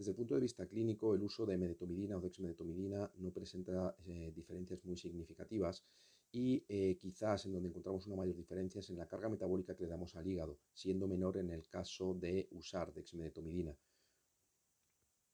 Desde el punto de vista clínico, el uso de medetomidina o dexmedetomidina no presenta eh, diferencias muy significativas y eh, quizás en donde encontramos una mayor diferencia es en la carga metabólica que le damos al hígado, siendo menor en el caso de usar dexmedetomidina.